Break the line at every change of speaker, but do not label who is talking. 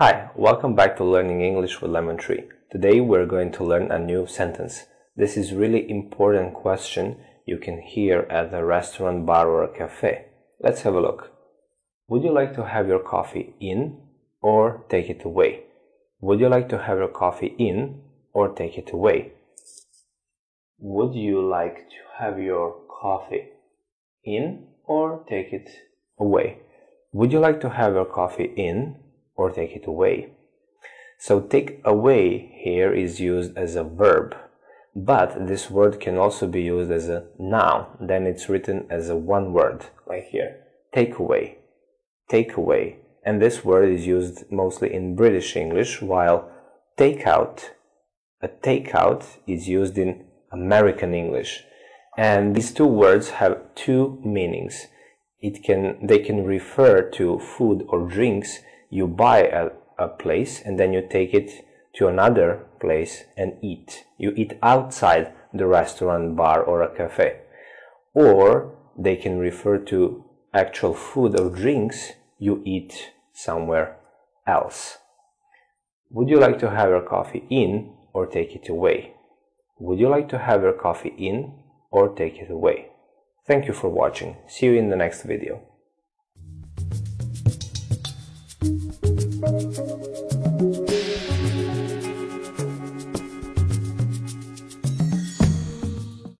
Hi, welcome back to Learning English with Lemon Tree. Today we're going to learn a new sentence. This is really important question you can hear at the restaurant, bar or cafe. Let's have a look. Would you like to have your coffee in or take it away? Would you like to have your coffee in or take it away? Would you like to have your coffee in or take it away? Would you like to have your coffee in or take it away? So take away here is used as a verb, but this word can also be used as a noun. Then it's written as a one word, like here. Take away. Take away. And this word is used mostly in British English, while take out, a takeout is used in American English. And these two words have two meanings. It can, they can refer to food or drinks you buy at a place and then you take it to another place and eat. You eat outside the restaurant, bar, or a cafe. Or they can refer to actual food or drinks you eat somewhere else. Would you like to have your coffee in or take it away? Would you like to have your coffee in or take it away? Thank you for watching. See you in the next video. Thank you.